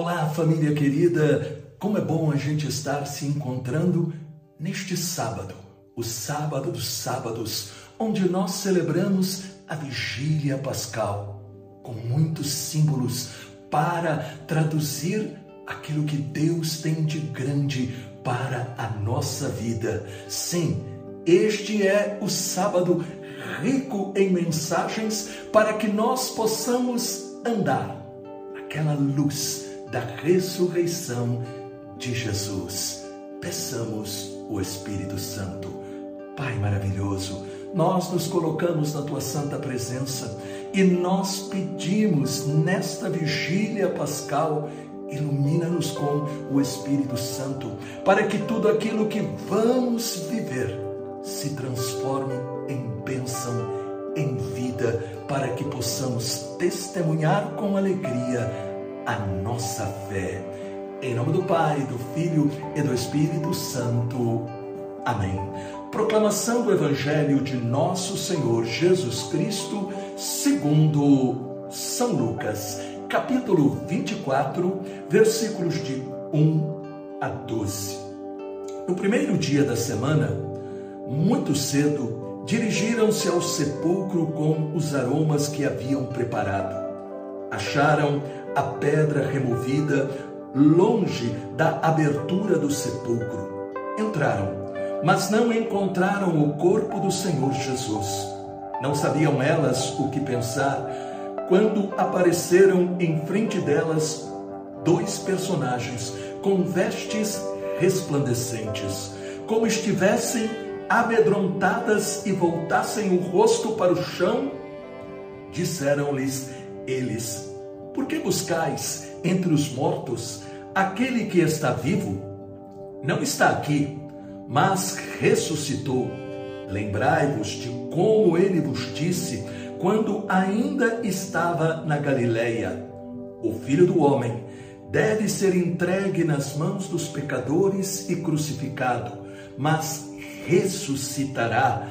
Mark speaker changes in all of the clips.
Speaker 1: Olá, família querida! Como é bom a gente estar se encontrando neste sábado, o sábado dos sábados, onde nós celebramos a vigília pascal, com muitos símbolos para traduzir aquilo que Deus tem de grande para a nossa vida. Sim, este é o sábado rico em mensagens para que nós possamos andar aquela luz da ressurreição de Jesus. Peçamos o Espírito Santo. Pai maravilhoso, nós nos colocamos na tua santa presença e nós pedimos nesta vigília pascal ilumina-nos com o Espírito Santo, para que tudo aquilo que vamos viver se transforme em bênção, em vida, para que possamos testemunhar com alegria a nossa fé. Em nome do Pai, do Filho e do Espírito Santo. Amém. Proclamação do Evangelho de Nosso Senhor Jesus Cristo, segundo São Lucas, capítulo 24, versículos de 1 a 12. No primeiro dia da semana, muito cedo, dirigiram-se ao sepulcro com os aromas que haviam preparado. Acharam a pedra removida longe da abertura do sepulcro. Entraram, mas não encontraram o corpo do Senhor Jesus. Não sabiam elas o que pensar quando apareceram em frente delas dois personagens com vestes resplandecentes, como estivessem amedrontadas e voltassem o rosto para o chão. Disseram-lhes eles: por que buscais entre os mortos aquele que está vivo? Não está aqui, mas ressuscitou. Lembrai-vos de como ele vos disse quando ainda estava na Galileia: O filho do homem deve ser entregue nas mãos dos pecadores e crucificado, mas ressuscitará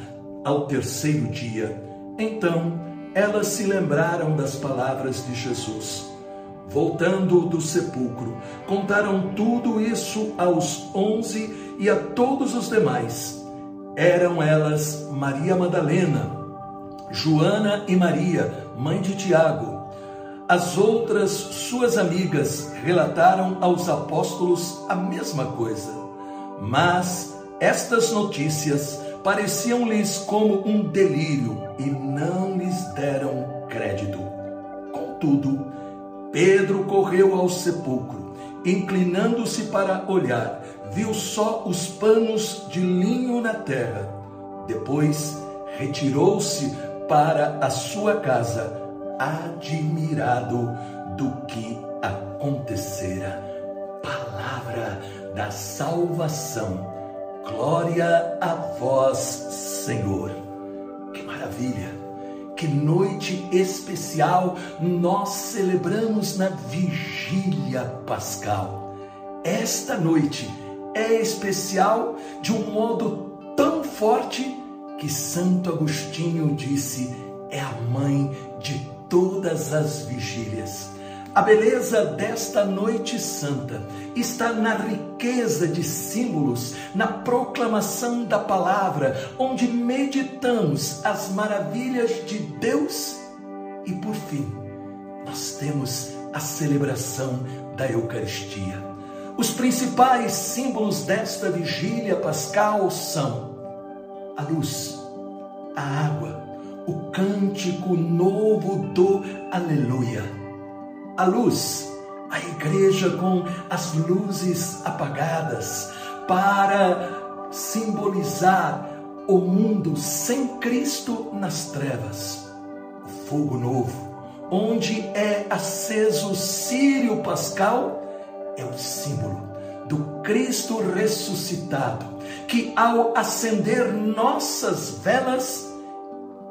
Speaker 1: ao terceiro dia. Então, elas se lembraram das palavras de Jesus. Voltando do sepulcro, contaram tudo isso aos onze e a todos os demais. Eram elas Maria Madalena, Joana e Maria, mãe de Tiago. As outras suas amigas relataram aos apóstolos a mesma coisa. Mas estas notícias pareciam-lhes como um delírio e deram crédito. Contudo, Pedro correu ao sepulcro, inclinando-se para olhar, viu só os panos de linho na terra. Depois retirou-se para a sua casa, admirado do que acontecera. Palavra da salvação Glória a vós, Senhor. Que maravilha! Que noite especial nós celebramos na vigília pascal. Esta noite é especial de um modo tão forte que Santo Agostinho disse: é a mãe de todas as vigílias. A beleza desta noite santa está na riqueza de símbolos, na proclamação da palavra, onde meditamos as maravilhas de Deus e, por fim, nós temos a celebração da Eucaristia. Os principais símbolos desta vigília pascal são a luz, a água, o cântico novo do Aleluia a luz, a igreja com as luzes apagadas, para simbolizar o mundo sem Cristo nas trevas. O fogo novo, onde é aceso o círio pascal, é o símbolo do Cristo ressuscitado, que ao acender nossas velas,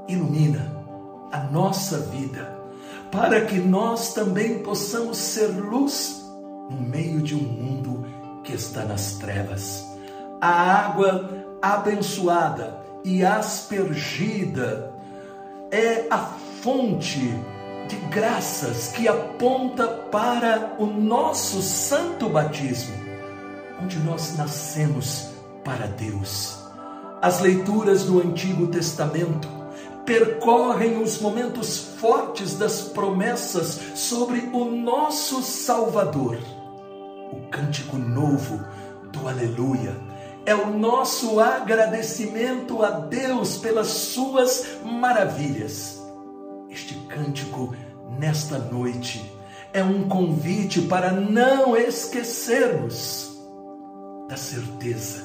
Speaker 1: ilumina a nossa vida para que nós também possamos ser luz no meio de um mundo que está nas trevas. A água abençoada e aspergida é a fonte de graças que aponta para o nosso santo batismo, onde nós nascemos para Deus. As leituras do Antigo Testamento percorrem os momentos fortes das promessas sobre o nosso Salvador. O cântico novo do Aleluia é o nosso agradecimento a Deus pelas suas maravilhas. Este cântico, nesta noite, é um convite para não esquecermos da certeza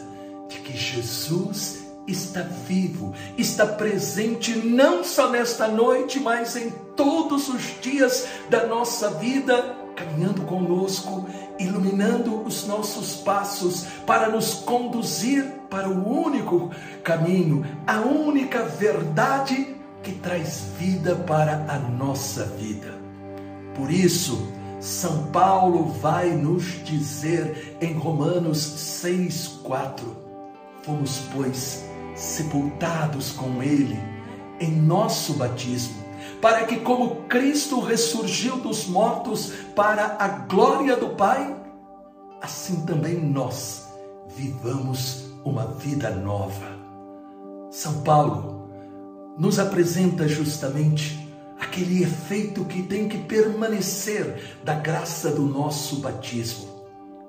Speaker 1: de que Jesus está vivo, está presente não só nesta noite, mas em todos os dias da nossa vida, caminhando conosco, iluminando os nossos passos para nos conduzir para o único caminho, a única verdade que traz vida para a nossa vida. Por isso, São Paulo vai nos dizer em Romanos 6:4: Fomos, pois, sepultados com ele em nosso batismo, para que, como Cristo ressurgiu dos mortos para a glória do Pai, assim também nós vivamos uma vida nova. São Paulo nos apresenta justamente aquele efeito que tem que permanecer da graça do nosso batismo,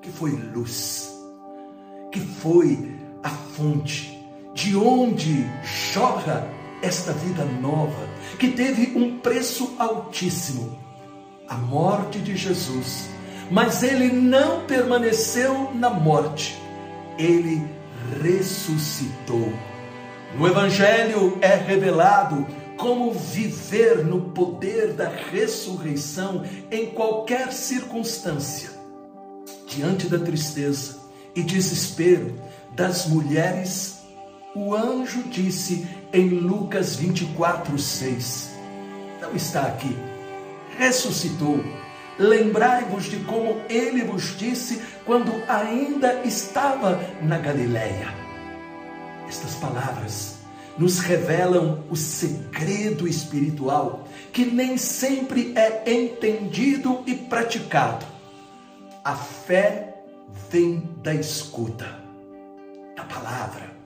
Speaker 1: que foi luz, que foi a fonte de onde jorra esta vida nova, que teve um preço altíssimo a morte de Jesus. Mas ele não permaneceu na morte, ele ressuscitou. No Evangelho é revelado como viver no poder da ressurreição em qualquer circunstância. Diante da tristeza e desespero das mulheres o anjo disse em Lucas 24, 6: Não está aqui, ressuscitou. Lembrai-vos de como ele vos disse quando ainda estava na Galileia. Estas palavras nos revelam o segredo espiritual que nem sempre é entendido e praticado. A fé vem da escuta, da palavra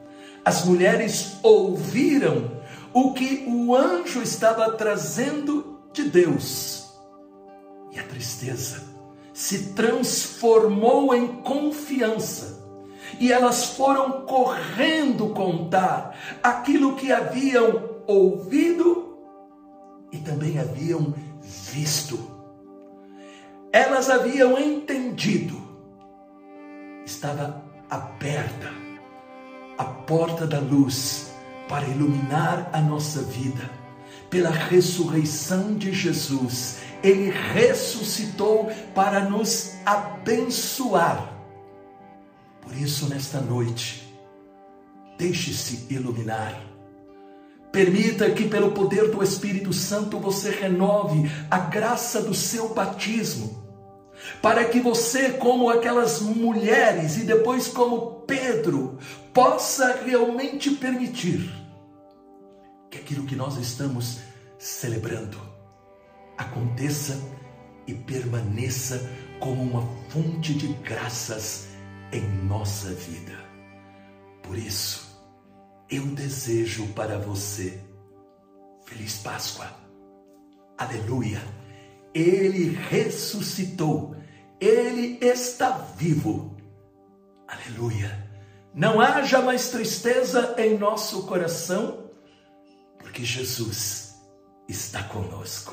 Speaker 1: as mulheres ouviram o que o anjo estava trazendo de Deus. E a tristeza se transformou em confiança. E elas foram correndo contar aquilo que haviam ouvido e também haviam visto. Elas haviam entendido. Estava aberta a porta da luz para iluminar a nossa vida. Pela ressurreição de Jesus, ele ressuscitou para nos abençoar. Por isso, nesta noite, deixe-se iluminar. Permita que, pelo poder do Espírito Santo, você renove a graça do seu batismo para que você, como aquelas mulheres e depois como Pedro, possa realmente permitir que aquilo que nós estamos celebrando aconteça e permaneça como uma fonte de graças em nossa vida. Por isso, eu desejo para você Feliz Páscoa. Aleluia ele ressuscitou, ele está vivo. Aleluia. Não haja mais tristeza em nosso coração, porque Jesus está conosco.